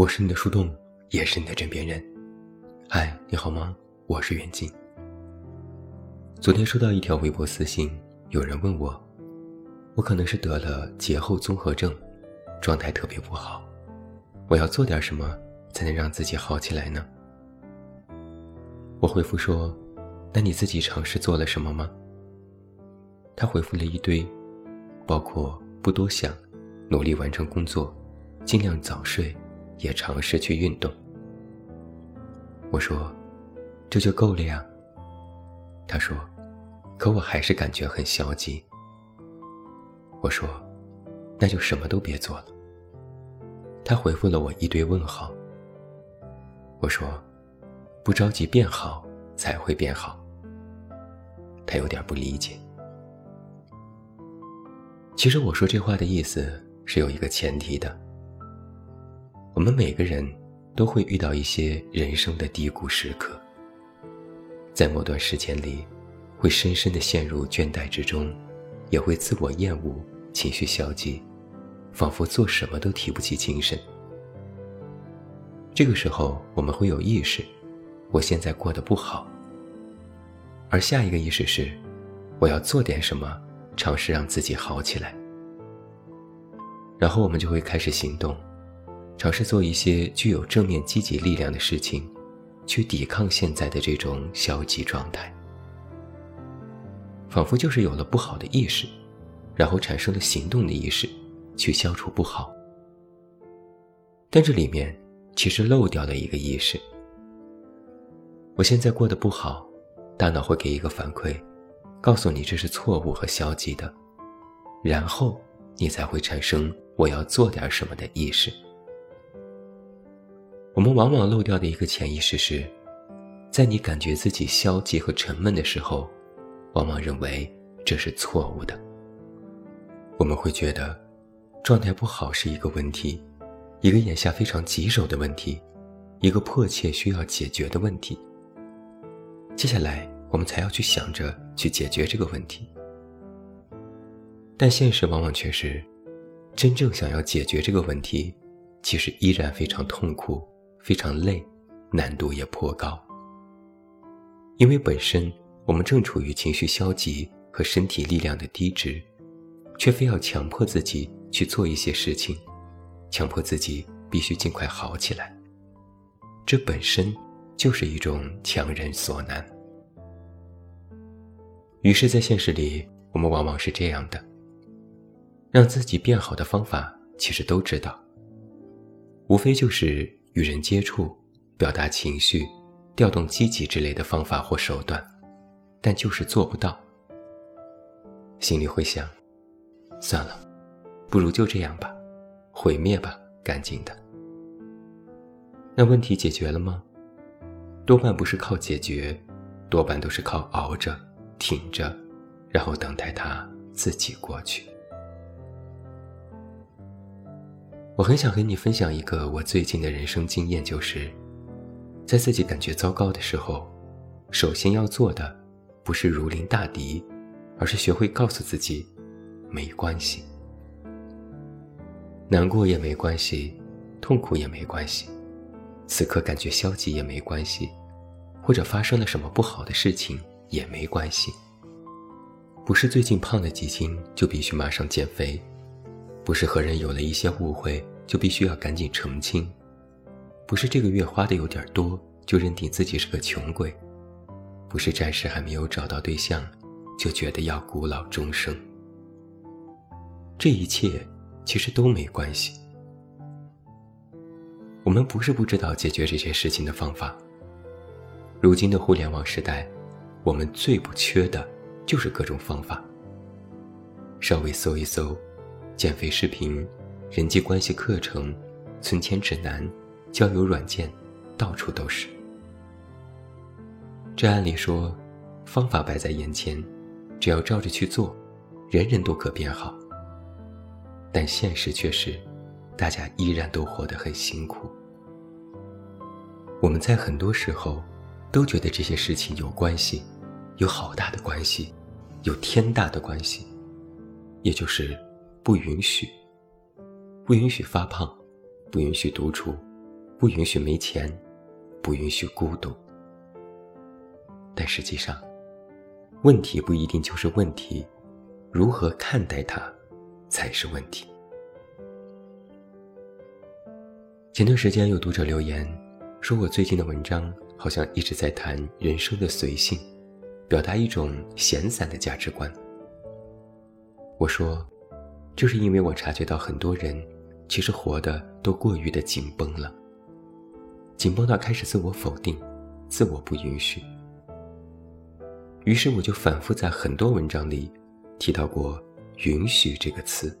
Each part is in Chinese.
我是你的树洞，也是你的枕边人。嗨，你好吗？我是远近。昨天收到一条微博私信，有人问我，我可能是得了节后综合症，状态特别不好，我要做点什么才能让自己好起来呢？我回复说，那你自己尝试做了什么吗？他回复了一堆，包括不多想，努力完成工作，尽量早睡。也尝试去运动。我说：“这就够了呀。”他说：“可我还是感觉很消极。”我说：“那就什么都别做了。”他回复了我一堆问号。我说：“不着急变好才会变好。”他有点不理解。其实我说这话的意思是有一个前提的。我们每个人都会遇到一些人生的低谷时刻，在某段时间里，会深深的陷入倦怠之中，也会自我厌恶、情绪消极，仿佛做什么都提不起精神。这个时候，我们会有意识，我现在过得不好，而下一个意识是，我要做点什么，尝试让自己好起来。然后我们就会开始行动。尝试做一些具有正面积极力量的事情，去抵抗现在的这种消极状态。仿佛就是有了不好的意识，然后产生了行动的意识，去消除不好。但这里面其实漏掉了一个意识：我现在过得不好，大脑会给一个反馈，告诉你这是错误和消极的，然后你才会产生我要做点什么的意识。我们往往漏掉的一个潜意识是，在你感觉自己消极和沉闷的时候，往往认为这是错误的。我们会觉得，状态不好是一个问题，一个眼下非常棘手的问题，一个迫切需要解决的问题。接下来，我们才要去想着去解决这个问题。但现实往往却是，真正想要解决这个问题，其实依然非常痛苦。非常累，难度也颇高。因为本身我们正处于情绪消极和身体力量的低值，却非要强迫自己去做一些事情，强迫自己必须尽快好起来。这本身就是一种强人所难。于是，在现实里，我们往往是这样的：让自己变好的方法，其实都知道，无非就是。与人接触、表达情绪、调动积极之类的方法或手段，但就是做不到。心里会想：算了，不如就这样吧，毁灭吧，干净的。那问题解决了吗？多半不是靠解决，多半都是靠熬着、挺着，然后等待它自己过去。我很想和你分享一个我最近的人生经验，就是在自己感觉糟糕的时候，首先要做的不是如临大敌，而是学会告诉自己没关系，难过也没关系，痛苦也没关系，此刻感觉消极也没关系，或者发生了什么不好的事情也没关系。不是最近胖了几斤就必须马上减肥。不是和人有了一些误会就必须要赶紧澄清，不是这个月花的有点多就认定自己是个穷鬼，不是暂时还没有找到对象就觉得要孤老终生。这一切其实都没关系。我们不是不知道解决这些事情的方法。如今的互联网时代，我们最不缺的就是各种方法。稍微搜一搜。减肥视频、人际关系课程、存钱指南、交友软件，到处都是。这按理说，方法摆在眼前，只要照着去做，人人都可变好。但现实却是，大家依然都活得很辛苦。我们在很多时候，都觉得这些事情有关系，有好大的关系，有天大的关系，也就是。不允许，不允许发胖，不允许独处，不允许没钱，不允许孤独。但实际上，问题不一定就是问题，如何看待它，才是问题。前段时间有读者留言，说我最近的文章好像一直在谈人生的随性，表达一种闲散的价值观。我说，就是因为我察觉到很多人，其实活的都过于的紧绷了，紧绷到开始自我否定，自我不允许。于是我就反复在很多文章里提到过“允许”这个词。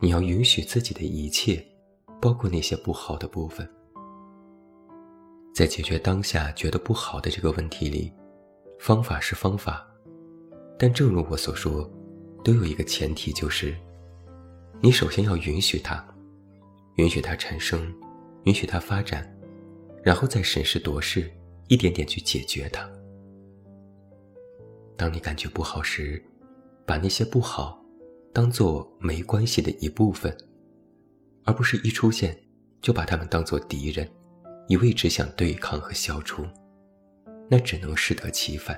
你要允许自己的一切。包括那些不好的部分，在解决当下觉得不好的这个问题里，方法是方法，但正如我所说，都有一个前提，就是你首先要允许它，允许它产生，允许它发展，然后再审时度势，一点点去解决它。当你感觉不好时，把那些不好当做没关系的一部分。而不是一出现就把他们当作敌人，一味只想对抗和消除，那只能适得其反。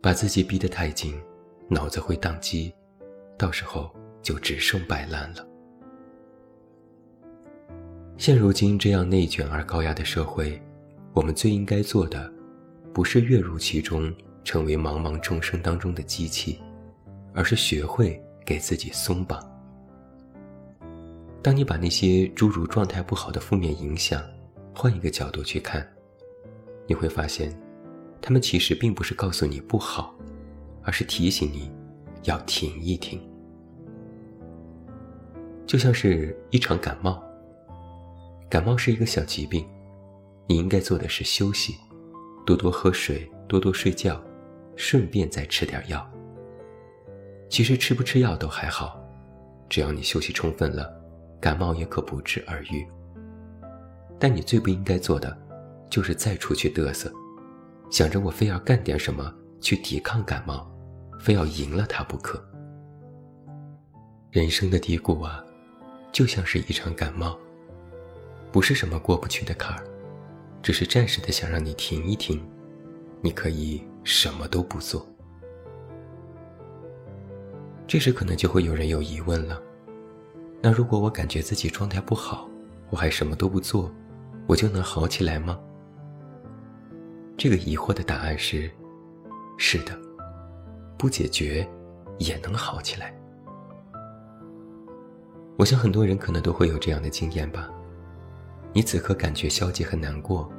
把自己逼得太紧，脑子会宕机，到时候就只剩摆烂了。现如今这样内卷而高压的社会，我们最应该做的，不是跃入其中成为茫茫众生当中的机器，而是学会给自己松绑。当你把那些诸如状态不好的负面影响，换一个角度去看，你会发现，他们其实并不是告诉你不好，而是提醒你要停一停。就像是一场感冒，感冒是一个小疾病，你应该做的是休息，多多喝水，多多睡觉，顺便再吃点药。其实吃不吃药都还好，只要你休息充分了。感冒也可不治而愈，但你最不应该做的，就是再出去嘚瑟，想着我非要干点什么去抵抗感冒，非要赢了它不可。人生的低谷啊，就像是一场感冒，不是什么过不去的坎儿，只是暂时的想让你停一停，你可以什么都不做。这时可能就会有人有疑问了。那如果我感觉自己状态不好，我还什么都不做，我就能好起来吗？这个疑惑的答案是：是的，不解决也能好起来。我想很多人可能都会有这样的经验吧。你此刻感觉消极很难过，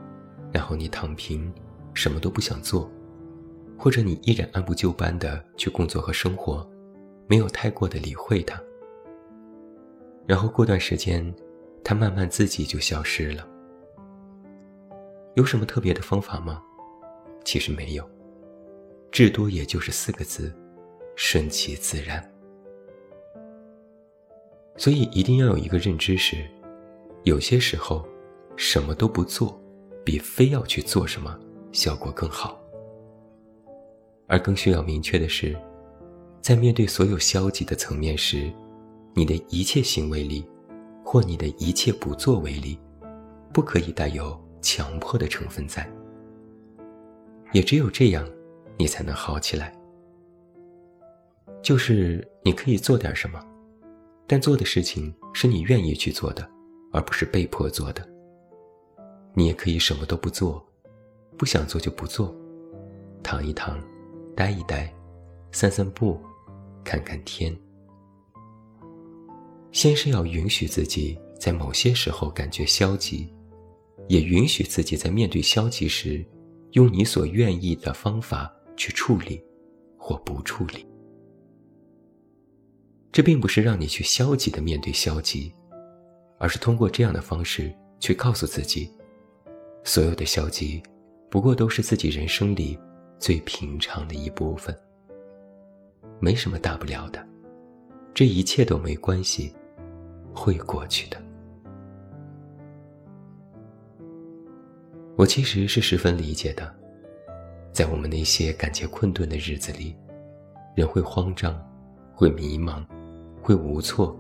然后你躺平，什么都不想做，或者你依然按部就班的去工作和生活，没有太过的理会它。然后过段时间，它慢慢自己就消失了。有什么特别的方法吗？其实没有，至多也就是四个字：顺其自然。所以一定要有一个认知是，有些时候，什么都不做，比非要去做什么效果更好。而更需要明确的是，在面对所有消极的层面时。你的一切行为里，或你的一切不作为里，不可以带有强迫的成分在。也只有这样，你才能好起来。就是你可以做点什么，但做的事情是你愿意去做的，而不是被迫做的。你也可以什么都不做，不想做就不做，躺一躺，待一待，散散步，看看天。先是要允许自己在某些时候感觉消极，也允许自己在面对消极时，用你所愿意的方法去处理，或不处理。这并不是让你去消极的面对消极，而是通过这样的方式去告诉自己，所有的消极，不过都是自己人生里最平常的一部分，没什么大不了的，这一切都没关系。会过去的。我其实是十分理解的，在我们那些感觉困顿的日子里，人会慌张，会迷茫，会无措，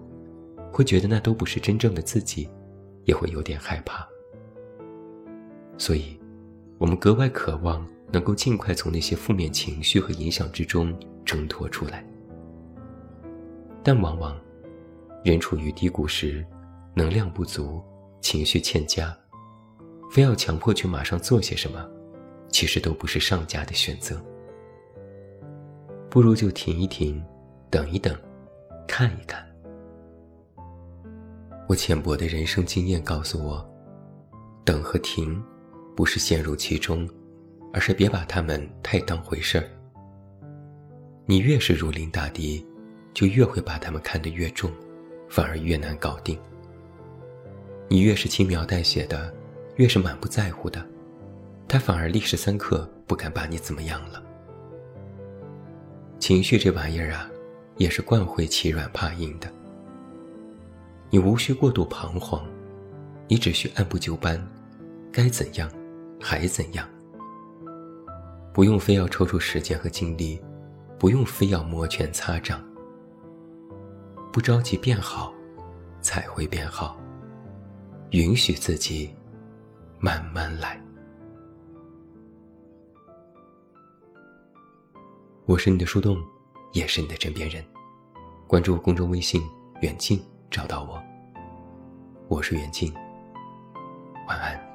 会觉得那都不是真正的自己，也会有点害怕。所以，我们格外渴望能够尽快从那些负面情绪和影响之中挣脱出来。但往往，人处于低谷时，能量不足，情绪欠佳，非要强迫去马上做些什么，其实都不是上佳的选择。不如就停一停，等一等，看一看。我浅薄的人生经验告诉我，等和停，不是陷入其中，而是别把他们太当回事儿。你越是如临大敌，就越会把他们看得越重，反而越难搞定。你越是轻描淡写的，越是满不在乎的，他反而立时三刻不敢把你怎么样了。情绪这玩意儿啊，也是惯会欺软怕硬的。你无需过度彷徨，你只需按部就班，该怎样，还怎样。不用非要抽出时间和精力，不用非要摩拳擦掌。不着急变好，才会变好。允许自己慢慢来。我是你的树洞，也是你的枕边人。关注公众微信“远近”，找到我。我是远近，晚安。